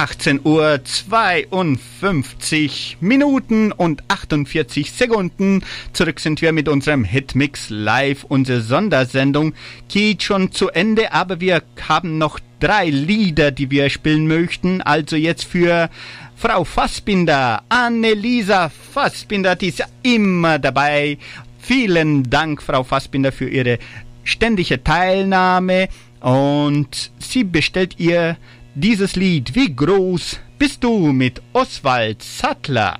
Speaker 2: 18 Uhr 52 Minuten und 48 Sekunden. Zurück sind wir mit unserem Hitmix Live. Unsere Sondersendung geht schon zu Ende, aber wir haben noch drei Lieder, die wir spielen möchten. Also jetzt für Frau Fassbinder, Annelisa Fassbinder, die ist ja immer dabei. Vielen Dank, Frau Fassbinder, für Ihre ständige Teilnahme. Und sie bestellt ihr dieses Lied Wie groß bist du mit Oswald Sattler.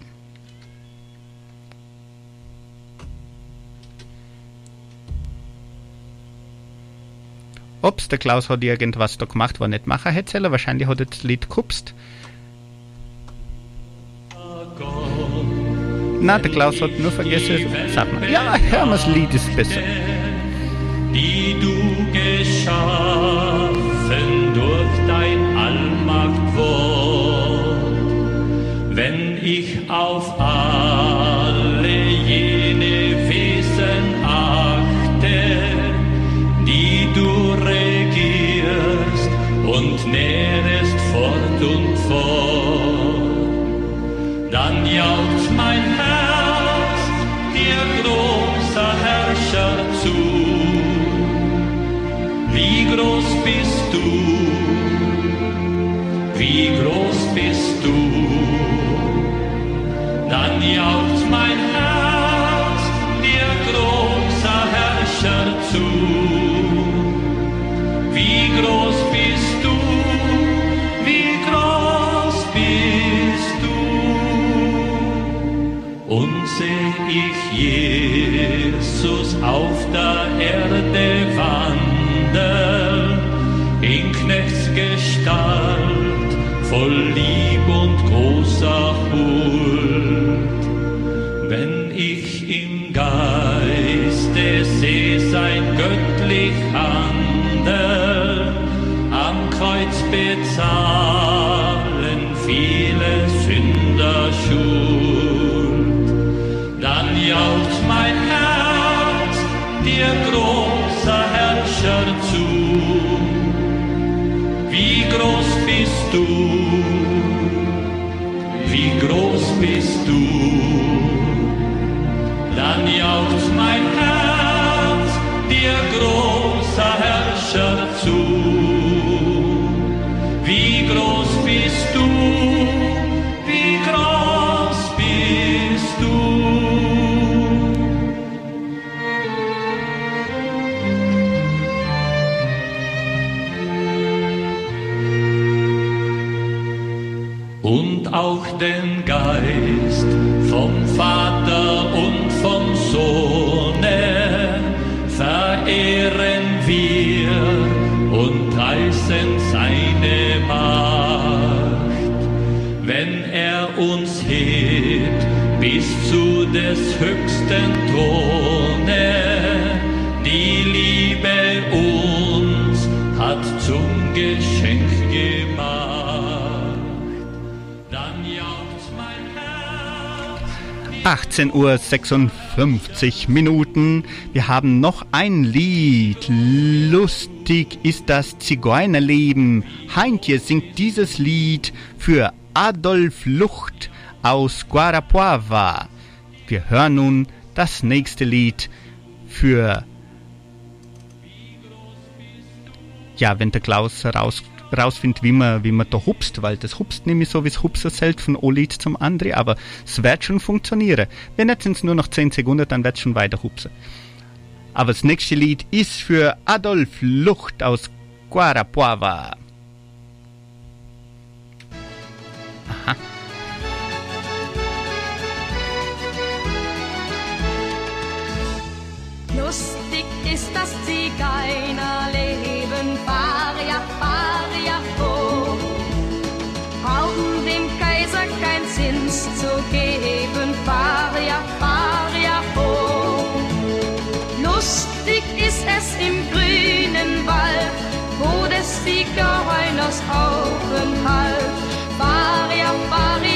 Speaker 2: Ups, der Klaus hat irgendwas da gemacht, was nicht machen hätte sollen. Wahrscheinlich hat er das Lied gekupst. Na, der Klaus hat nur vergessen. Sag mal, ja, hören wir das Lied, ist besser.
Speaker 7: die du geschaffen ich auf alle jene Wesen achte, die du regierst und nährest fort und fort. Dann jaucht mein Herz dir großer Herrscher zu. Wie groß bist du? Wie groß Dann jaucht mein Herz dir großer Herrscher zu. Wie groß bist du? Wie groß bist du? Und seh ich Jesus auf der Erde wandeln, göttlich Handeln, am Kreuz bezahlen
Speaker 2: 15.56 Uhr Minuten. Wir haben noch ein Lied. Lustig ist das Zigeunerleben. Heintje singt dieses Lied für Adolf Lucht aus Guarapuava. Wir hören nun das nächste Lied für ja, wenn der Klaus rauskommt rausfindet, wie man, wie man da hupst, weil das hupst nämlich so, wie es hupsen zählt von ein Lied zum anderen, aber es wird schon funktionieren. Wenn jetzt sind es nur noch 10 Sekunden, dann wird es schon weiter hupsen. Aber das nächste Lied ist für Adolf Lucht aus Guarapuava. Aha.
Speaker 10: Lustig ist das Zigeunerleben, zu geben, Faria, Faria, ho. Lustig ist es im grünen Wald, wo des Zigeuners Aufenthalt. Faria, Faria,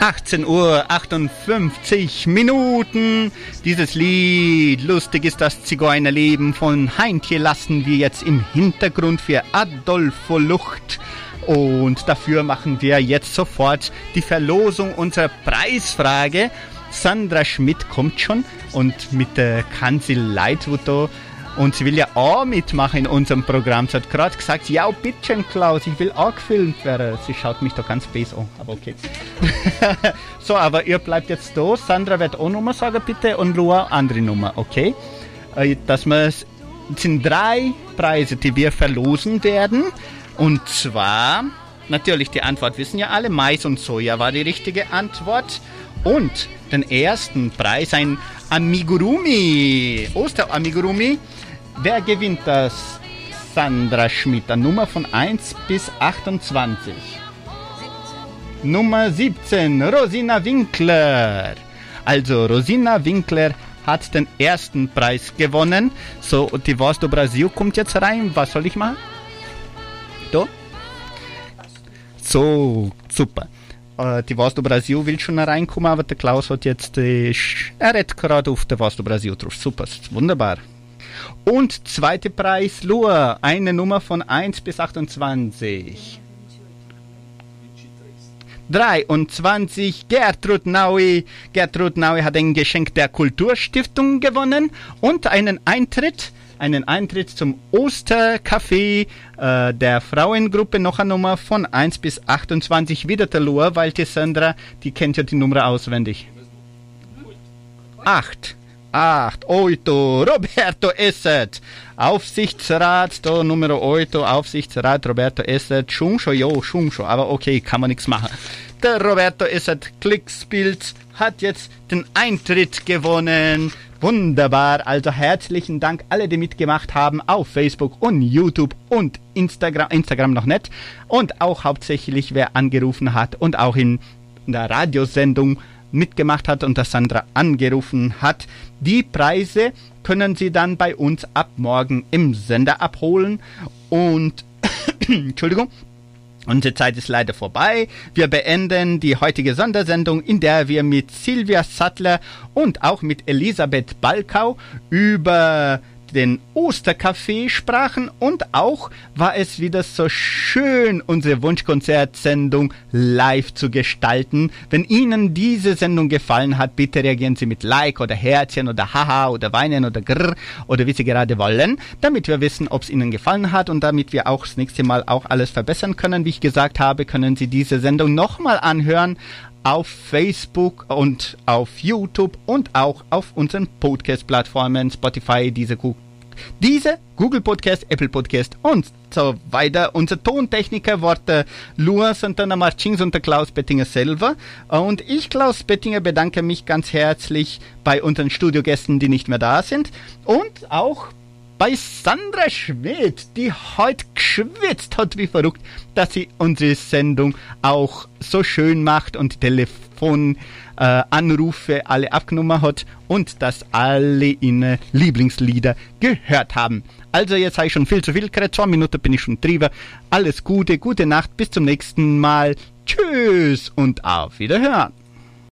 Speaker 2: 18 Uhr 58 Minuten. Dieses Lied, lustig ist das Zigeunerleben von Heintje lassen wir jetzt im Hintergrund für Adolfo Lucht. Und dafür machen wir jetzt sofort die Verlosung unserer Preisfrage. Sandra Schmidt kommt schon und mit der Kanzel Leitwuto und sie will ja auch mitmachen in unserem Programm. Sie hat gerade gesagt, ja, bitte Klaus, ich will auch gefilmt werden. Sie schaut mich doch ganz böse an, aber okay. so, aber ihr bleibt jetzt da. Sandra wird auch Nummer sagen, bitte, und Lua andere Nummer, okay? Äh, es sind drei Preise, die wir verlosen werden. Und zwar, natürlich, die Antwort wissen ja alle, Mais und Soja war die richtige Antwort. Und den ersten Preis, ein Amigurumi, Oster-Amigurumi. Wer gewinnt das? Sandra Schmidt, Nummer von 1 bis 28. Nummer 17, Rosina Winkler. Also Rosina Winkler hat den ersten Preis gewonnen. So, die Voz do Brasil kommt jetzt rein. Was soll ich machen? Da? So, super. Äh, die Voz do Brasil will schon reinkommen, aber der Klaus hat jetzt, äh, sch- er redet gerade auf der Voz do Brasil drauf. Super, wunderbar. Und zweiter Preis, Lua, eine Nummer von 1 bis 28. 23 Gertrud Naui. Gertrud Naui hat ein Geschenk der Kulturstiftung gewonnen und einen Eintritt, einen Eintritt zum Ostercafé äh, der Frauengruppe. Noch eine Nummer von 1 bis 28. Wieder der Lua, weil die Sandra, die kennt ja die Nummer auswendig. 8. 8, oito, Roberto Esset. Aufsichtsrat, da Nummer 8, Aufsichtsrat Roberto Esset. Schungscho, jo, Schungscho, aber okay, kann man nichts machen. Der Roberto Esset Klickspiels hat jetzt den Eintritt gewonnen. Wunderbar, also herzlichen Dank alle, die mitgemacht haben auf Facebook und YouTube und Instagram, Instagram noch nicht. Und auch hauptsächlich wer angerufen hat und auch in der Radiosendung mitgemacht hat und das Sandra angerufen hat. Die Preise können Sie dann bei uns ab morgen im Sender abholen. Und, Entschuldigung, unsere Zeit ist leider vorbei. Wir beenden die heutige Sondersendung, in der wir mit Silvia Sattler und auch mit Elisabeth Balkau über den Osterkaffee sprachen und auch war es wieder so schön, unsere Wunschkonzertsendung live zu gestalten. Wenn Ihnen diese Sendung gefallen hat, bitte reagieren Sie mit Like oder Herzchen oder Haha oder Weinen oder Grrr oder wie Sie gerade wollen, damit wir wissen, ob es Ihnen gefallen hat und damit wir auch das nächste Mal auch alles verbessern können. Wie ich gesagt habe, können Sie diese Sendung nochmal anhören auf Facebook und auf YouTube und auch auf unseren Podcast-Plattformen Spotify, diese, diese Google Podcast, Apple Podcast und so weiter. Unser Tontechniker war der Lua Santana Martins und der Klaus Bettinger selber. Und ich, Klaus Bettinger, bedanke mich ganz herzlich bei unseren Studiogästen, die nicht mehr da sind und auch bei Sandra Schmidt, die heute geschwitzt hat wie verrückt, dass sie unsere Sendung auch so schön macht und Telefonanrufe äh, alle abgenommen hat und dass alle ihre Lieblingslieder gehört haben. Also jetzt habe ich schon viel zu viel geredet, zwei Minuten bin ich schon drüber. Alles Gute, gute Nacht, bis zum nächsten Mal. Tschüss und auf Wiederhören.